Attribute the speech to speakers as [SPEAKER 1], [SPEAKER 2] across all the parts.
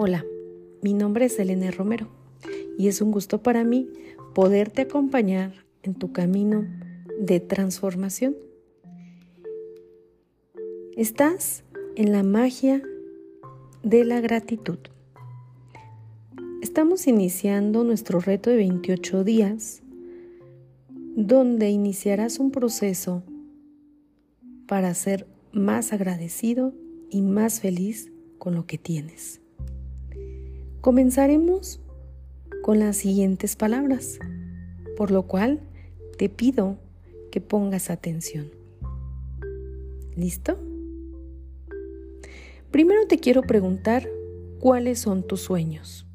[SPEAKER 1] Hola, mi nombre es Elena Romero y es un gusto para mí poderte acompañar en tu camino de transformación. Estás en la magia de la gratitud. Estamos iniciando nuestro reto de 28 días, donde iniciarás un proceso para ser más agradecido y más feliz con lo que tienes. Comenzaremos con las siguientes palabras, por lo cual te pido que pongas atención. ¿Listo? Primero te quiero preguntar cuáles son tus sueños.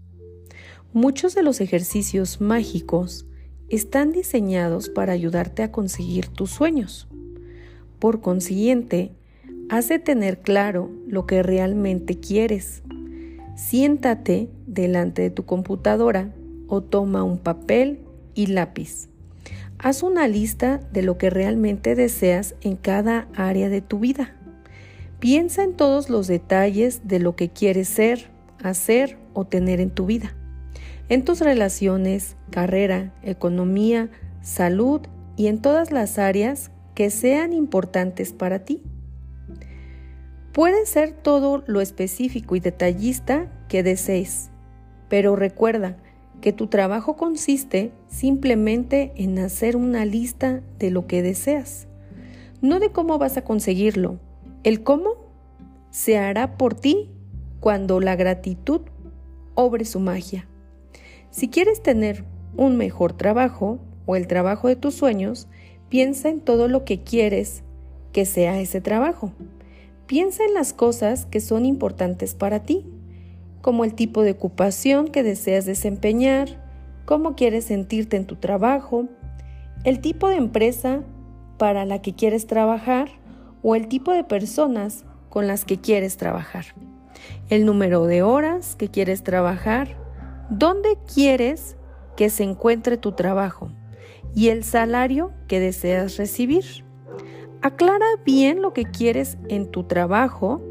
[SPEAKER 1] Muchos de los ejercicios mágicos están diseñados para ayudarte a conseguir tus sueños. Por consiguiente, Hace tener claro lo que realmente quieres. Siéntate delante de tu computadora o toma un papel y lápiz. Haz una lista de lo que realmente deseas en cada área de tu vida. Piensa en todos los detalles de lo que quieres ser, hacer o tener en tu vida. En tus relaciones, carrera, economía, salud y en todas las áreas que sean importantes para ti. Puede ser todo lo específico y detallista que desees, pero recuerda que tu trabajo consiste simplemente en hacer una lista de lo que deseas, no de cómo vas a conseguirlo. El cómo se hará por ti cuando la gratitud obre su magia. Si quieres tener un mejor trabajo o el trabajo de tus sueños, piensa en todo lo que quieres que sea ese trabajo. Piensa en las cosas que son importantes para ti, como el tipo de ocupación que deseas desempeñar, cómo quieres sentirte en tu trabajo, el tipo de empresa para la que quieres trabajar o el tipo de personas con las que quieres trabajar, el número de horas que quieres trabajar, dónde quieres que se encuentre tu trabajo y el salario que deseas recibir. Aclara bien lo que quieres en tu trabajo,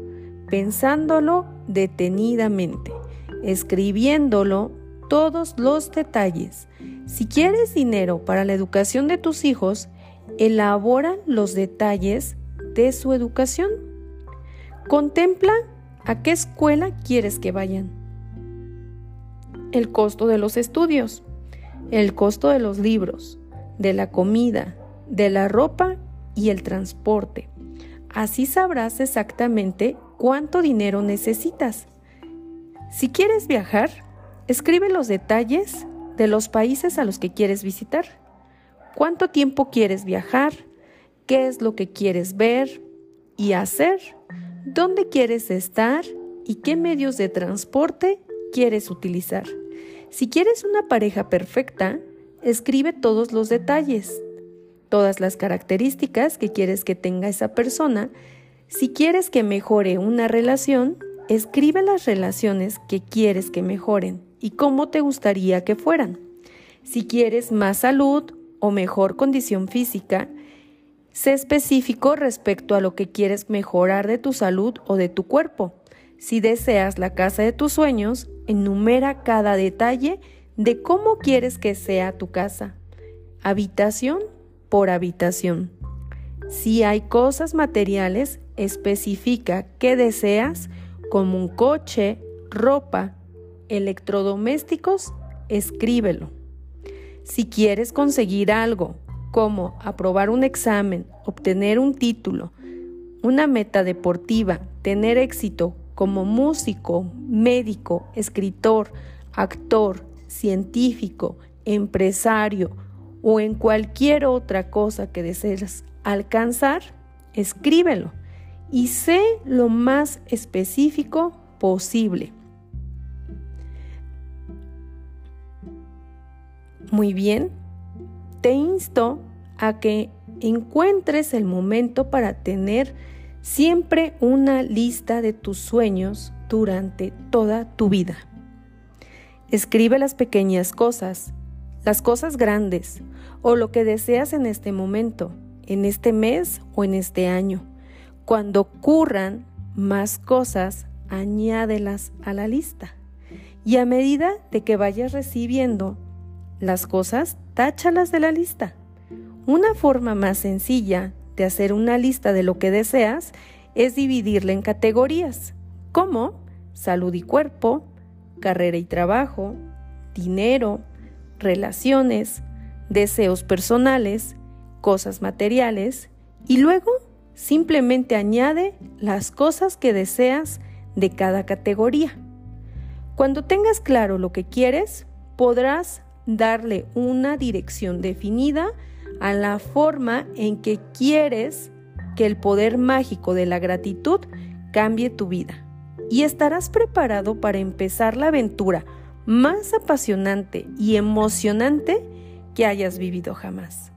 [SPEAKER 1] pensándolo detenidamente, escribiéndolo todos los detalles. Si quieres dinero para la educación de tus hijos, elabora los detalles de su educación. Contempla a qué escuela quieres que vayan. El costo de los estudios, el costo de los libros, de la comida, de la ropa y el transporte. Así sabrás exactamente cuánto dinero necesitas. Si quieres viajar, escribe los detalles de los países a los que quieres visitar. ¿Cuánto tiempo quieres viajar? ¿Qué es lo que quieres ver y hacer? ¿Dónde quieres estar? ¿Y qué medios de transporte quieres utilizar? Si quieres una pareja perfecta, escribe todos los detalles todas las características que quieres que tenga esa persona. Si quieres que mejore una relación, escribe las relaciones que quieres que mejoren y cómo te gustaría que fueran. Si quieres más salud o mejor condición física, sé específico respecto a lo que quieres mejorar de tu salud o de tu cuerpo. Si deseas la casa de tus sueños, enumera cada detalle de cómo quieres que sea tu casa. Habitación por habitación. Si hay cosas materiales, especifica qué deseas, como un coche, ropa, electrodomésticos, escríbelo. Si quieres conseguir algo, como aprobar un examen, obtener un título, una meta deportiva, tener éxito como músico, médico, escritor, actor, científico, empresario, o en cualquier otra cosa que desees alcanzar, escríbelo y sé lo más específico posible. Muy bien, te insto a que encuentres el momento para tener siempre una lista de tus sueños durante toda tu vida. Escribe las pequeñas cosas las cosas grandes o lo que deseas en este momento, en este mes o en este año. Cuando ocurran más cosas, añádelas a la lista. Y a medida de que vayas recibiendo las cosas, táchalas de la lista. Una forma más sencilla de hacer una lista de lo que deseas es dividirla en categorías, como salud y cuerpo, carrera y trabajo, dinero, relaciones, deseos personales, cosas materiales y luego simplemente añade las cosas que deseas de cada categoría. Cuando tengas claro lo que quieres, podrás darle una dirección definida a la forma en que quieres que el poder mágico de la gratitud cambie tu vida. Y estarás preparado para empezar la aventura más apasionante y emocionante que hayas vivido jamás.